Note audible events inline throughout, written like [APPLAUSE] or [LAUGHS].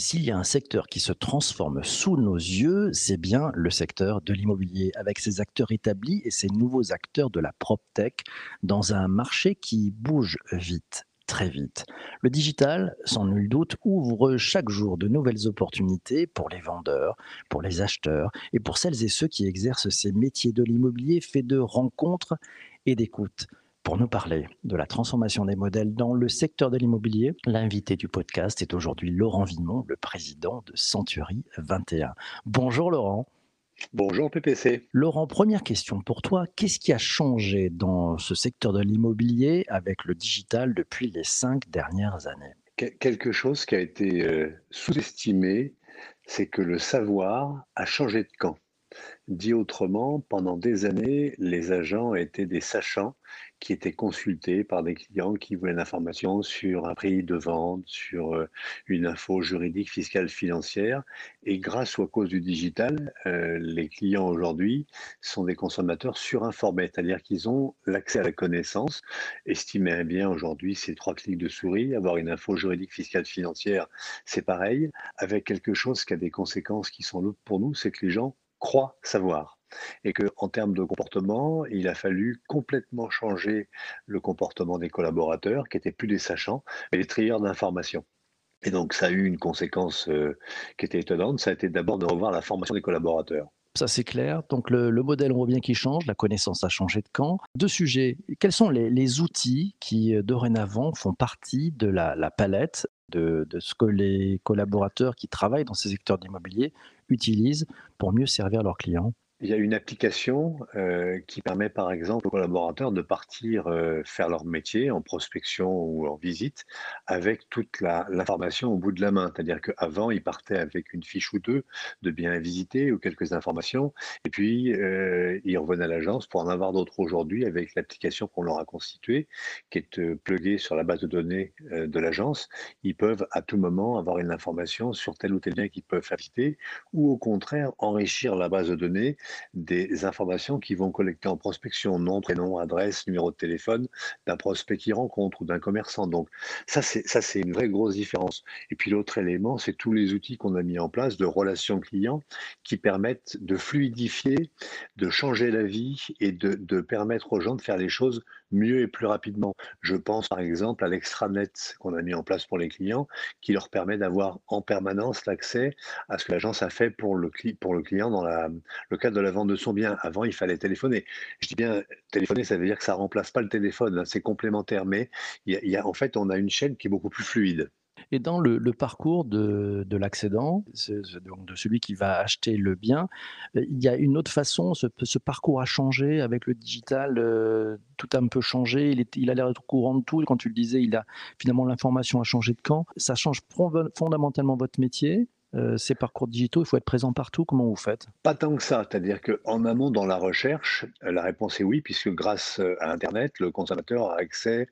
S'il y a un secteur qui se transforme sous nos yeux, c'est bien le secteur de l'immobilier, avec ses acteurs établis et ses nouveaux acteurs de la PropTech dans un marché qui bouge vite très vite. Le digital, sans nul doute, ouvre chaque jour de nouvelles opportunités pour les vendeurs, pour les acheteurs et pour celles et ceux qui exercent ces métiers de l'immobilier faits de rencontres et d'écoute. Pour nous parler de la transformation des modèles dans le secteur de l'immobilier, l'invité du podcast est aujourd'hui Laurent Vimon, le président de Century 21. Bonjour Laurent. Bonjour PPC. Laurent, première question pour toi. Qu'est-ce qui a changé dans ce secteur de l'immobilier avec le digital depuis les cinq dernières années? Quelque chose qui a été euh, sous-estimé, c'est que le savoir a changé de camp. Dit autrement, pendant des années, les agents étaient des sachants qui étaient consultés par des clients qui voulaient l'information sur un prix de vente, sur euh, une info juridique, fiscale, financière. Et grâce ou à cause du digital, euh, les clients aujourd'hui sont des consommateurs surinformés, c'est-à-dire qu'ils ont l'accès à la connaissance. Estimer un bien aujourd'hui, c'est trois clics de souris. Avoir une info juridique, fiscale, financière, c'est pareil, avec quelque chose qui a des conséquences qui sont lourdes pour nous, c'est que les gens croient savoir. Et qu'en termes de comportement, il a fallu complètement changer le comportement des collaborateurs, qui étaient plus des sachants, mais des trieurs d'informations. Et donc, ça a eu une conséquence euh, qui était étonnante, ça a été d'abord de revoir la formation des collaborateurs. Ça, c'est clair. Donc, le, modèle, on voit bien change. La connaissance a changé de camp. Deux sujets. Quels sont les, outils qui, euh, dorénavant, font partie de la, palette de, de, ce que les collaborateurs qui travaillent dans ces secteurs d'immobilier utilisent pour mieux servir leurs clients il y a une application euh, qui permet par exemple aux collaborateurs de partir euh, faire leur métier en prospection ou en visite avec toute l'information au bout de la main. C'est-à-dire qu'avant, ils partaient avec une fiche ou deux de biens à visiter ou quelques informations et puis euh, ils revenaient à l'agence pour en avoir d'autres aujourd'hui avec l'application qu'on leur a constituée qui est euh, pluguée sur la base de données euh, de l'agence. Ils peuvent à tout moment avoir une information sur tel ou tel bien qu'ils peuvent visiter ou au contraire enrichir la base de données des informations qui vont collecter en prospection, nom, prénom, adresse, numéro de téléphone d'un prospect qui rencontre ou d'un commerçant. Donc ça, c'est ça, c'est une vraie grosse différence. Et puis l'autre élément, c'est tous les outils qu'on a mis en place de relations clients qui permettent de fluidifier, de changer la vie et de, de permettre aux gens de faire les choses mieux et plus rapidement. Je pense par exemple à l'extranet qu'on a mis en place pour les clients, qui leur permet d'avoir en permanence l'accès à ce que l'agence a fait pour le, client dans le cadre de la vente de son bien. Avant, il fallait téléphoner. Je dis bien téléphoner, ça veut dire que ça remplace pas le téléphone, hein, c'est complémentaire, mais en fait, on a une chaîne qui est beaucoup plus fluide. Et dans le, parcours de, de l'accédant, donc de celui qui va acheter le bien, euh, il y a une autre façon, ce, parcours a changé avec le digital, euh, tout a un peu changé, il, est, il a l'air au courant de tout, quand tu le disais, il a, finalement l'information a changé de camp, ça change fondamentalement votre métier, ces parcours digitaux, il faut être présent partout. Comment vous faites? Pas tant que ça. C'est-à-dire qu'en amont, dans la recherche, euh, la réponse est oui, puisque grâce euh, à Internet, le consommateur a accès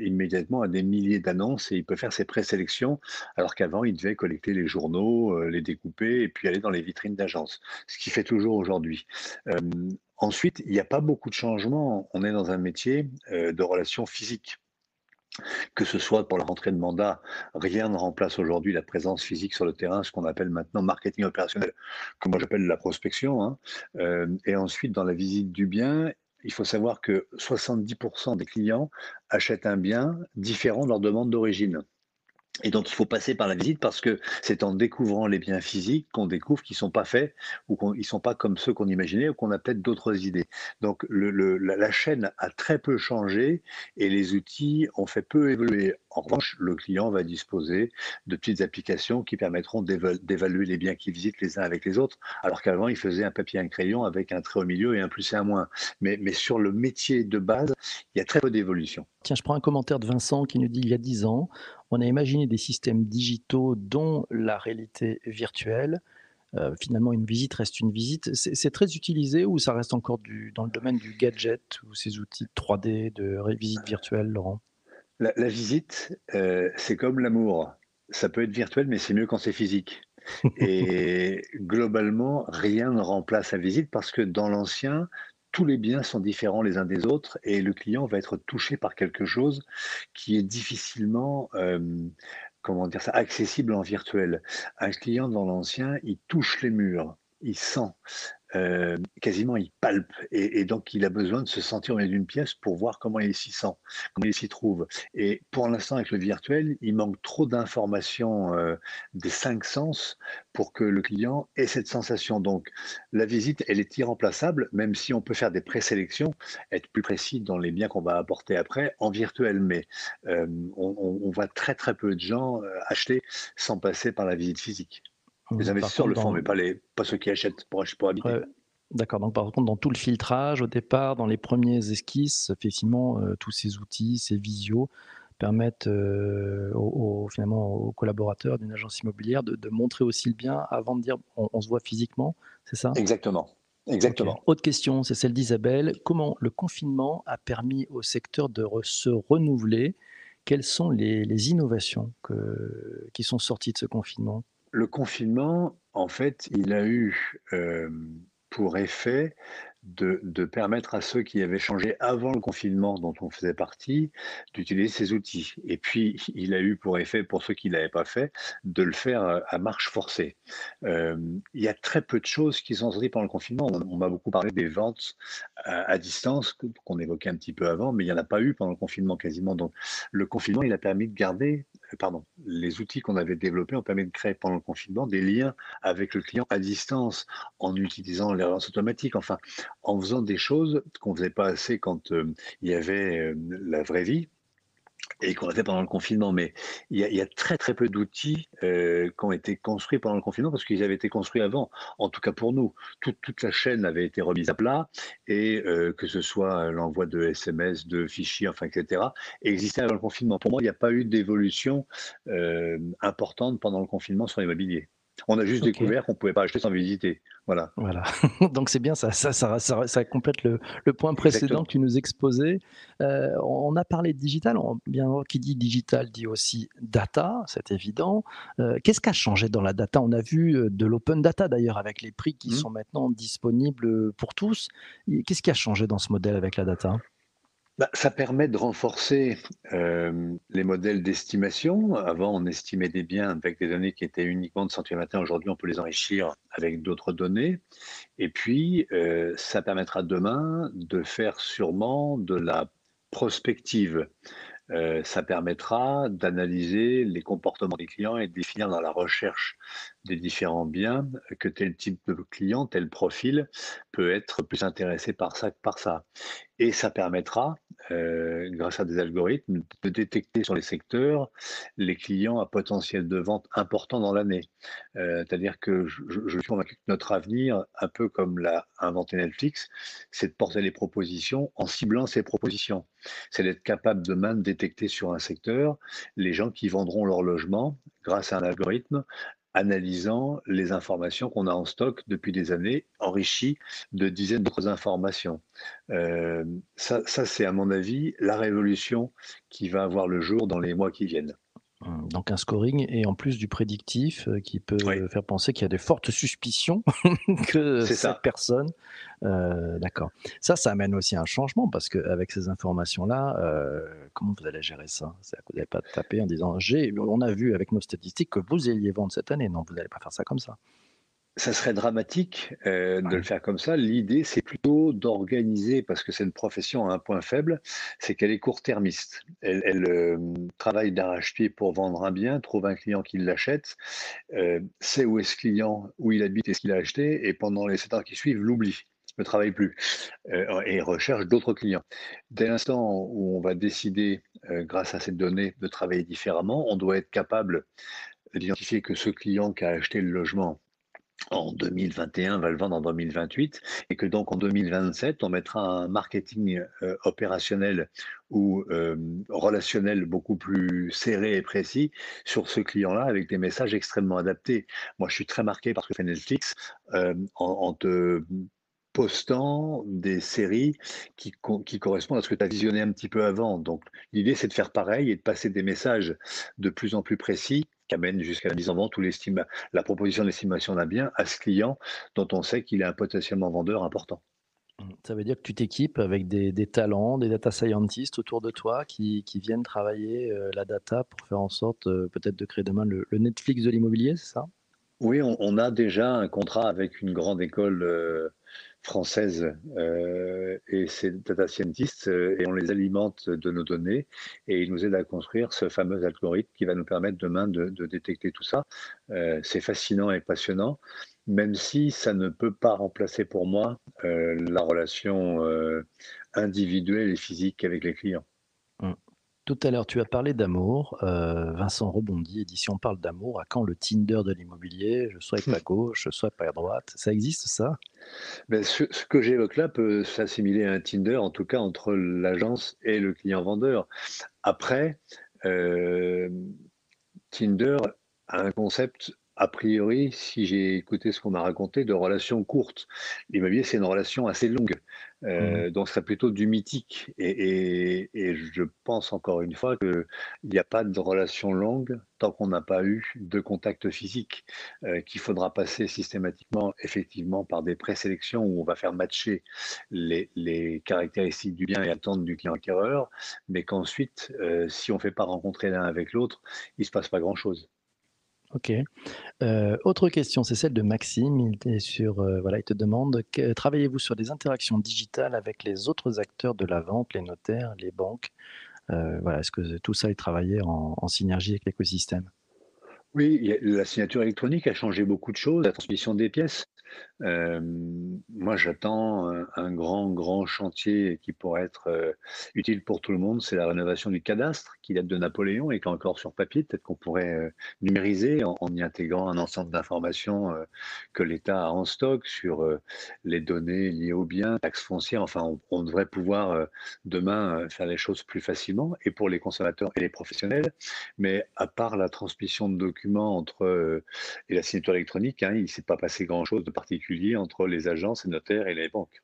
immédiatement à des milliers d'annonces et il peut faire ses présélections, alors qu'avant, il devait collecter les journaux, les découper et puis aller dans les vitrines d'agences, ce qu'il fait toujours aujourd'hui. ensuite, il n'y a pas beaucoup de changements. On est dans un métier de relations physiques que ce soit pour la rentrée de mandat, rien ne remplace aujourd'hui la présence physique sur le terrain, ce qu'on appelle maintenant marketing opérationnel, que moi j'appelle la prospection. Hein. Euh, et ensuite, dans la visite du bien, il faut savoir que 70% des clients achètent un bien différent de leur demande d'origine. Et donc, il faut passer par la visite parce que c'est en découvrant les biens physiques qu'on découvre qu'ils ne sont pas faits ou qu'ils ne sont pas comme ceux qu'on imaginait ou qu'on a peut-être d'autres idées. Donc, la, chaîne a très peu changé et les outils ont fait peu évoluer. En revanche, le client va disposer de petites applications qui permettront d'évaluer les biens qu'il visite les uns avec les autres, alors qu'avant, il faisait un papier et un crayon avec un trait au milieu et un plus et un moins. Mais, mais sur le métier de base, il y a très peu d'évolution. Tiens, je prends un commentaire de Vincent qui nous dit il y a 10 ans, on a imaginé des systèmes digitaux dont la réalité virtuelle. Euh, finalement, une visite reste une visite. C'est très utilisé ou ça reste encore du, dans le domaine du gadget ou ces outils 3D de visite virtuelle, Laurent? La, visite, euh, c'est comme l'amour. Ça peut être virtuel, mais c'est mieux quand c'est physique. [LAUGHS] Et globalement, rien ne remplace la visite parce que dans l'ancien, tous les biens sont différents les uns des autres et le client va être touché par quelque chose qui est difficilement euh, comment dire accessible en virtuel. Un client dans l'ancien, il touche les murs, il sent, euh, quasiment il palpe et, donc il a besoin de se sentir au milieu d'une pièce pour voir comment il s'y sent, comment il s'y trouve. Et pour l'instant avec le virtuel, il manque trop d'informations euh, des cinq sens pour que le client ait cette sensation. Donc la visite, elle est irremplaçable, même si on peut faire des présélections, être plus précis dans les biens qu'on va apporter après en virtuel. Mais euh, on, voit très très peu de gens acheter sans passer par la visite physique. Les investisseurs le font, mais pas, les, pas ceux qui achètent pour, pour habiter. D'accord. Donc, par contre, dans tout le filtrage, au départ, dans les premiers esquisses, effectivement, euh, tous ces outils, ces visios permettent euh, aux, finalement, aux collaborateurs d'une agence immobilière de, montrer aussi le bien avant de dire on, se voit physiquement, c'est ça? Exactement. Exactement. Autre question, c'est celle d'Isabelle. Comment le confinement a permis au secteur de se renouveler? Quelles sont les, les innovations que, qui sont sorties de ce confinement? Le confinement, en fait, il a eu pour effet de, permettre à ceux qui avaient changé avant le confinement, dont on faisait partie, d'utiliser ces outils. Et puis, il a eu pour effet, pour ceux qui ne l'avaient pas fait, de le faire euh, à marche forcée. Il y a très peu de choses qui sont sorties pendant le confinement. On, m'a beaucoup parlé des ventes à, à distance, qu'on évoquait un petit peu avant, mais il n'y en a pas eu pendant le confinement quasiment. Donc, le confinement, il a permis de garder pardon, les outils qu'on avait développés ont permis de créer pendant le confinement des liens avec le client à distance en utilisant les relances enfin, en faisant des choses qu'on ne faisait pas assez quand euh, il y avait euh, la vraie vie et qu'on a fait pendant le confinement. Mais il y a, très très peu d'outils euh, qui ont été construits pendant le confinement parce qu'ils avaient été construits avant. En tout cas pour nous, toute, la chaîne avait été remise à plat et euh, que ce soit l'envoi de SMS, de fichiers, enfin etc. existait avant le confinement. Pour moi, il n'y a pas eu d'évolution euh, importante pendant le confinement sur l'immobilier. On a juste découvert qu'on ne pouvait pas acheter sans visiter. Voilà. Voilà. [LAUGHS] Donc c'est bien, ça, ça, ça, ça, complète le, le point précédent que tu nous exposais. Euh, on a parlé de digital. bien, qui dit digital dit aussi data, c'est évident. Euh, qu'est-ce qui a changé dans la data? On a vu euh, de l'open data d'ailleurs avec les prix qui mmh. sont maintenant disponibles pour tous. Qu'est-ce qui a changé dans ce modèle avec la data? Bah, ça permet de renforcer euh, les modèles d'estimation. Avant, on estimait des biens avec des données qui étaient uniquement de centimes. Aujourd'hui, on peut les enrichir avec d'autres données. Et puis, euh, ça permettra demain de faire sûrement de la prospective. Euh, ça permettra d'analyser les comportements des clients et de définir dans la recherche des différents biens que tel type de client, tel profil peut être plus intéressé par ça que par ça. Et ça permettra, euh, grâce à des algorithmes, de détecter sur les secteurs les clients à potentiel de vente important dans l'année. Euh, c'est-à-dire que je, je, suis convaincu que notre avenir, un peu comme l'a inventé Netflix, c'est de porter les propositions en ciblant ces propositions. C'est d'être capable demain de détecter sur un secteur les gens qui vendront leur logement grâce à un algorithme analysant les informations qu'on a en stock depuis des années, enrichies de dizaines d'autres informations. Euh, ça, ça c'est à mon avis la révolution qui va avoir le jour dans les mois qui viennent. Mmh, donc un scoring et en plus du prédictif euh, qui peut faire penser qu'il y a de fortes suspicions [LAUGHS] que cette personne. Euh, d'accord. Ça, ça amène aussi un changement parce qu'avec ces informations-là, euh, comment vous allez gérer ça? Vous n'allez pas taper en disant j'ai, on a vu avec nos statistiques que vous alliez vendre cette année. Non, vous n'allez pas faire ça comme ça ça serait dramatique euh, de le faire comme ça. L'idée, c'est plutôt d'organiser, parce que c'est une profession à un point faible, c'est qu'elle est court-termiste. Elle, euh, travaille d'arrache-pied pour vendre un bien, trouve un client qui l'achète, euh, sait où est ce client, où il habite et ce qu'il a acheté, et pendant les sept ans qui suivent, l'oublie ne travaille plus et recherche d'autres clients. Dès l'instant où on va décider, grâce à ces données, de travailler différemment, on doit être capable d'identifier que ce client qui a acheté le logement en 2021 va le vendre en 2028 et que donc en 2027 on mettra un marketing euh, opérationnel ou euh, relationnel beaucoup plus serré et précis sur ce client-là avec des messages extrêmement adaptés. Moi je suis très marqué par ce que fait Netflix euh, en, te postant des séries qui correspondent à ce que tu as visionné un petit peu avant. Donc l'idée c'est de faire pareil et de passer des messages de plus en plus précis qui amène jusqu'à la mise en vente ou la proposition d'estimation d'un bien à ce client dont on sait qu'il est un potentiellement vendeur important. Ça veut dire que tu t'équipes avec des des talents, des data scientists autour de toi qui qui viennent travailler, heu, la data pour faire en sorte, heu, peut-être de créer demain le le Netflix de l'immobilier, c'est ça? Oui, on on a déjà un contrat avec une grande école, heu, française, heu et ces data scientists, heu et on les alimente de nos données et ils nous aident à construire ce fameux algorithme qui va nous permettre demain de détecter tout ça. Heu, c'est fascinant et passionnant, même si ça ne peut pas remplacer pour moi, la relation, individuelle et physique avec les clients. Mmh. Tout à l'heure, tu as parlé d'amour, heu, Vincent rebondit et dit: «Si on parle d'amour, à quand le Tinder de l'immobilier? Je swipe à gauche, je swipe à droite». Ça existe ça? Beh, ce ce que j'évoque là peut s'assimiler à un Tinder, en tout cas entre l'agence et le client vendeur. Après, hem, Tinder a un concept, a priori, si j'ai écouté ce qu'on m'a raconté, de relation courte. L'immobilier, c'est une relation assez longue, Mmh heu, donc ce serait plutôt du mythique et et et je pense encore une fois qu'il n'y a pas de relation longue tant qu'on n'a pas eu de contact physique, heu, qu'il faudra passer systématiquement, effectivement, par des présélections où on va faire matcher les les caractéristiques du bien et attentes du client acquéreur, mais qu'ensuite, heu, si on ne fait pas rencontrer l'un avec l'autre, il ne se passe pas grand-chose. OK. Heu, autre question, c'est celle de Maxime. Il est sur, heu, voilà, il te demande travaillez-vous sur des interactions digitales avec les autres acteurs de la vente, les notaires, les banques? Heu, voilà, est-ce que tout ça est travaillé en synergie avec l'écosystème? Oui, la signature électronique a changé beaucoup de choses, la transmission des pièces. Hem, moi, j'attends un un grand, grand chantier qui pourrait être, heu, utile pour tout le monde, c'est la rénovation du cadastre qui date de Napoléon et qui est encore sur papier. Peut-être qu'on pourrait, numériser en y intégrant un ensemble d'informations, que l'État a en stock sur, les données liées aux biens, taxes foncières, enfin on devrait pouvoir, demain, faire les choses plus facilement et pour les consommateurs et les professionnels. Mais à part la transmission de documents entre, et la signature électronique, hein, il ne s'est pas passé grand-chose de particulier entre les agences et notaires et les banques.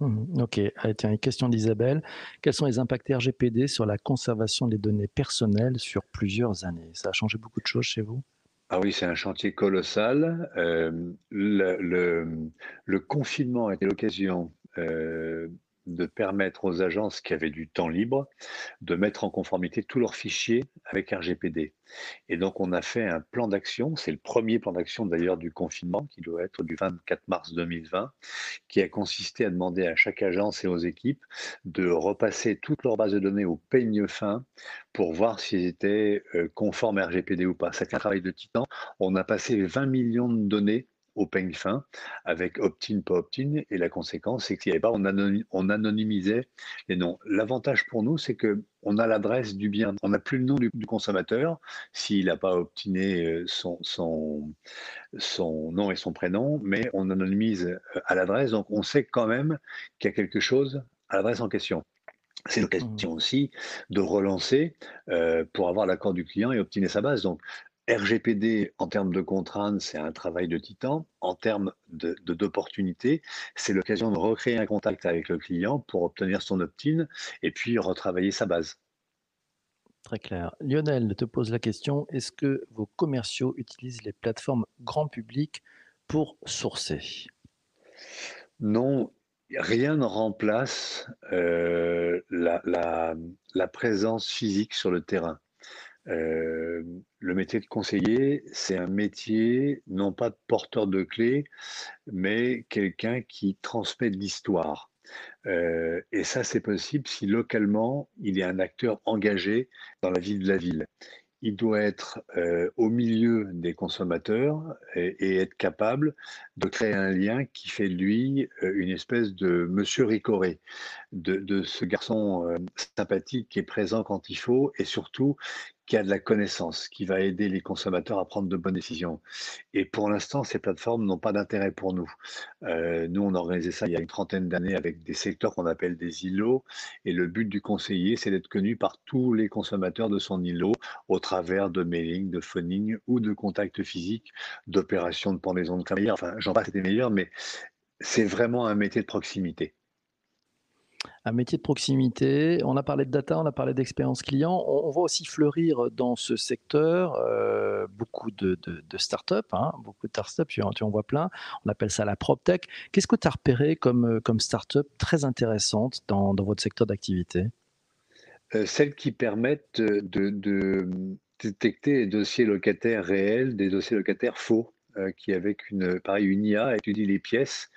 Mmh OK. Allez, tiens, une question d'Isabelle. Quels sont les impacts RGPD sur la conservation des données personnelles sur plusieurs années? Ça a changé beaucoup de choses chez vous? Ah oui, c'est un chantier colossal. Hem, le le, le confinement a été l'occasion, heu, de permettre aux agences qui avaient du temps libre, de mettre en conformité tous leurs fichiers avec RGPD. Et donc on a fait un plan d'action, c'est le premier plan d'action d'ailleurs du confinement, qui doit être du 24 mars 2020, qui a consisté à demander à chaque agence et aux équipes de repasser toutes leurs bases de données au peigne fin pour voir s'ils étaient, heu, conformes RGPD ou pas. C'est un travail de titan. On a passé 20 millions de données au peigne fin avec opt-in, pas opt-in et la conséquence, c'est qu'il y avait pas on anony on anonymisait les noms. L'avantage pour nous, c'est qu'on a l'adresse du bien. On n'a plus le nom du du consommateur s'il n'a pas obtiné, heu, son son son nom et son prénom, mais on anonymise, heu, à l'adresse, donc on sait quand même qu'il y a quelque chose à l'adresse en question. C'est Mmh l'occasion aussi de relancer, heu, pour avoir l'accord du client et obtenir sa base. Donc RGPD, en termes de contraintes, c'est un travail de titan. En termes de de d'opportunités, c'est l'occasion de recréer un contact avec le client pour obtenir son opt-in et puis retravailler sa base. Très clair. Lionel te pose la question, est-ce que vos commerciaux utilisent les plateformes grand public pour sourcer? Non, rien ne remplace, heu, la la, mmh, la présence physique sur le terrain. Hem, le métier de conseiller, c'est un métier non pas de porteur de clés, mais quelqu'un qui transmet de l'histoire. Heu et ça, c'est possible si localement, il est un acteur engagé dans la vie de la ville. Il doit être, heu, au milieu des consommateurs et être capable de créer un lien qui fait de lui, une espèce de monsieur Ricoré, de ce garçon, sympathique qui est présent quand il faut et surtout qui a de la connaissance, qui va aider les consommateurs à prendre de bonnes décisions. Et pour l'instant, ces plateformes n'ont pas d'intérêt pour nous. Heu, nous, on a organisé ça il y a une trentaine d'années avec des secteurs qu'on appelle des îlots et le but du conseiller, c'est d'être connu par tous les consommateurs de son îlot au travers de mailing, de phoning ou de contacts physiques, d'opérations de pendaison de crémaillère. Enfin, j'en passe des meilleurs, mais c'est vraiment un métier de proximité. Un métier de proximité. On a parlé de data, on a parlé d'expérience client. On, voit aussi fleurir dans ce secteur euh, beaucoup de, startups, hein, beaucoup de startups, tu en, vois plein. On appelle ça la PropTech. Qu'est-ce que tu as repéré comme, comme startup très intéressante dans, votre secteur d'activité? Euh, celles qui permettent de, détecter les dossiers locataires réels des dossiers locataires faux. Euh, qui avec une pareil une IA étudie les pièces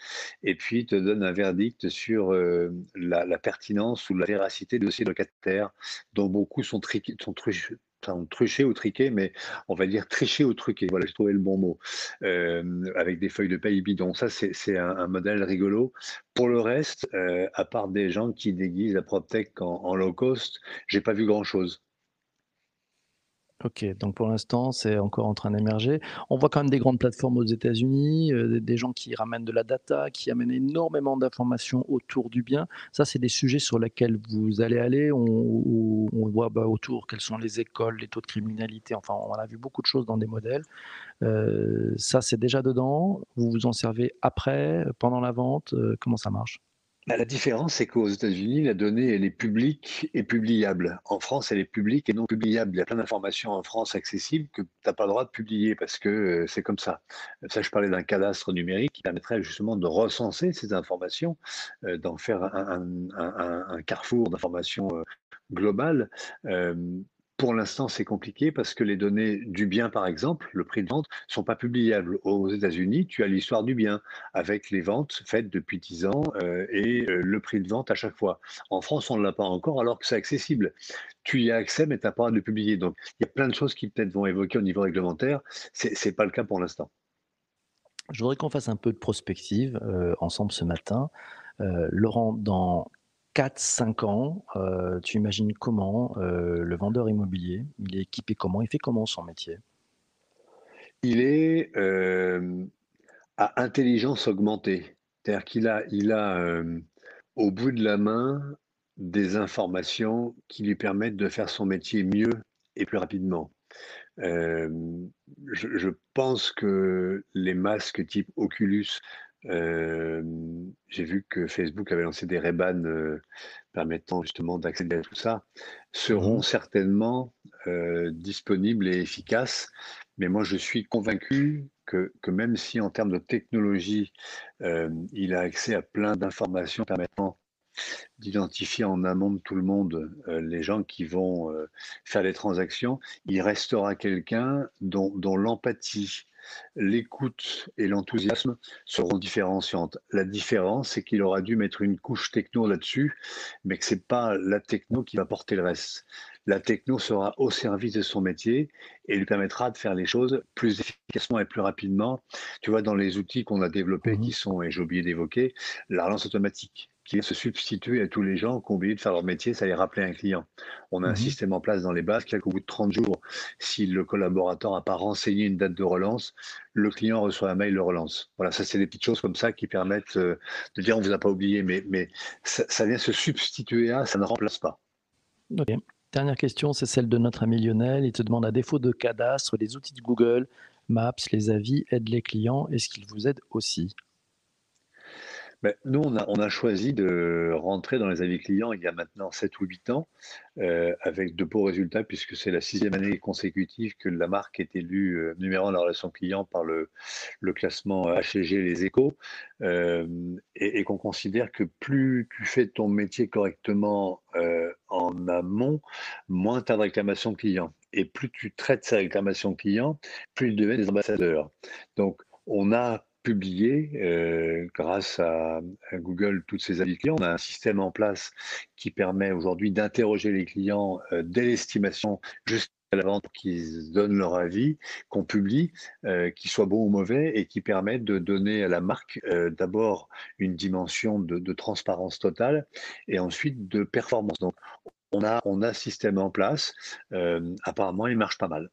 et puis te donne un verdict sur euh, la, pertinence ou la véracité des dossiers locataires, dont beaucoup sont, truchés, ou triqués, mais on va dire trichés ou truqués. Voilà, j'ai trouvé le bon mot. Euh, avec des feuilles de paye bidon. Ça, c'est un, modèle rigolo. Pour le reste, à part des gens qui déguisent la PropTech en, en low cost, j'ai pas vu grand-chose. Ok, donc pour l'instant, c'est encore en train d'émerger. On voit quand même des grandes plateformes aux États-Unis, euh, des, gens qui ramènent de la data, qui amènent énormément d'informations autour du bien. Ça, c'est des sujets sur lesquels vous allez aller. On voit bah, autour quelles sont les écoles, les taux de criminalité. Enfin, on a vu beaucoup de choses dans des modèles. Euh, ça, c'est déjà dedans. Vous vous en servez après, pendant la vente. Euh, comment ça marche? Bah, la différence, c'est qu'aux États-Unis, la donnée, elle est publique et publiable. En France, elle est publique et non publiable. Il y a plein d'informations en France accessibles que tu n'as pas le droit de publier parce que euh, c'est comme ça. Ça, je parlais d'un cadastre numérique qui permettrait justement de recenser ces informations, euh, d'en faire un, un- carrefour d'informations euh, globales. Pour l'instant, c'est compliqué parce que les données du bien, par exemple, le prix de vente, sont pas publiables. Aux États-Unis, tu as l'histoire du bien avec les ventes faites depuis 10 ans euh, et euh, le prix de vente à chaque fois. En France, on ne l'a pas encore alors que c'est accessible. Tu y as accès, mais tu n'as pas de le publier. Donc, il y a plein de choses qui peut-être vont évoquer au niveau réglementaire. C'est c'est pas le cas pour l'instant. Je voudrais qu'on fasse un peu de prospective euh, ensemble ce matin. Laurent, dans quatre, cinq ans, euh, tu imagines comment euh, le vendeur immobilier, il est équipé comment, il fait comment son métier? Il est euh, à intelligence augmentée. C'est-à-dire qu'il a, il a au bout de la main des informations qui lui permettent de faire son métier mieux et plus rapidement. Je pense que les masques type Oculus, euh, j'ai vu que Facebook avait lancé des euh, permettant justement d'accéder à tout ça, seront Mhm. certainement euh, disponibles et efficaces. Mais moi, je suis convaincu que, que même si en termes de technologie, il a accès à plein d'informations permettant d'identifier en amont de tout le monde euh, les gens qui vont euh, faire les transactions, il restera quelqu'un dont, dont l'empathie, l'écoute et l'enthousiasme seront différenciantes. La différence, c'est qu'il aura dû mettre une couche techno là-dessus, mais que c'est pas la techno qui va porter le reste. La techno sera au service de son métier et lui permettra de faire les choses plus efficacement et plus rapidement. Tu vois, dans les outils qu'on a développés qui Mhm. sont, et j'ai oublié d'évoquer, la relance automatique qui vient se substituer à tous les gens qui ont oublié de faire leur métier, ça les rappeler un client. On a un Mhm. système en place dans les bases qui qu'au bout de 30 jours, si le collaborateur n'a pas renseigné une date de relance, le client reçoit un mail de relance. Voilà, ça c'est des petites choses comme ça qui permettent euh, de dire on vous a pas oublié, mais, mais ça, ça vient se substituer à, ça ne remplace pas. Ok. Dernière question, c'est celle de notre ami Lionel. Il te demande, à défaut de cadastre, les outils de Google, Maps, les avis aident les clients. Est-ce qu'ils vous aident aussi? Nous, on a, choisi de rentrer dans les avis clients il y a maintenant 7 ou 8 ans, euh, avec de beaux résultats, puisque c'est la sixième année consécutive que la marque est élue euh, numéro un de la relation client par le, le classement HG Les Échos, euh, et, qu'on considère que plus tu fais ton métier correctement euh, en amont, moins tu as de réclamations clients. Et plus tu traites ces réclamations clients, plus ils deviennent des ambassadeurs. Donc, on a publié, euh, grâce à, Google, toutes ces avis clients. On a un système en place qui permet aujourd'hui d'interroger les clients euh, dès l'estimation jusqu'à la vente qu'ils donnent leur avis, qu'on publie, euh, qu'ils soient bons ou mauvais, et qui permettent de donner à la marque euh, d'abord une dimension de, de transparence totale et ensuite de performance. Donc, on a, on a ce système en place. Apparemment, il marche pas mal.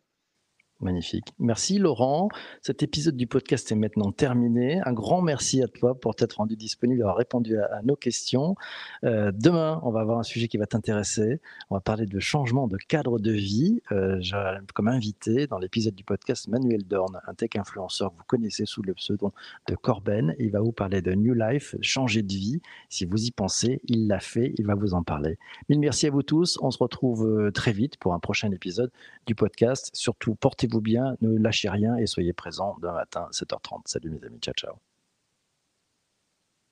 Magnifique. Merci Laurent. Cet épisode du podcast est maintenant terminé. Un grand merci à toi pour t'être rendu disponible et avoir répondu à, nos questions. Euh, demain, on va avoir un sujet qui va t'intéresser. On va parler de changement de cadre de vie. Euh, J'ai comme invité dans l'épisode du podcast Manuel Dorn, un tech influenceur que vous connaissez sous le pseudo de Corben. Il va vous parler de New Life, changer de vie. Si vous y pensez, il l'a fait, il va vous en parler. Mille merci à vous tous. On se retrouve euh, très vite pour un prochain épisode du podcast. Surtout, portez vous bien, ne lâchez rien et soyez présents demain matin, 7h30. Salut mes amis, ciao ciao.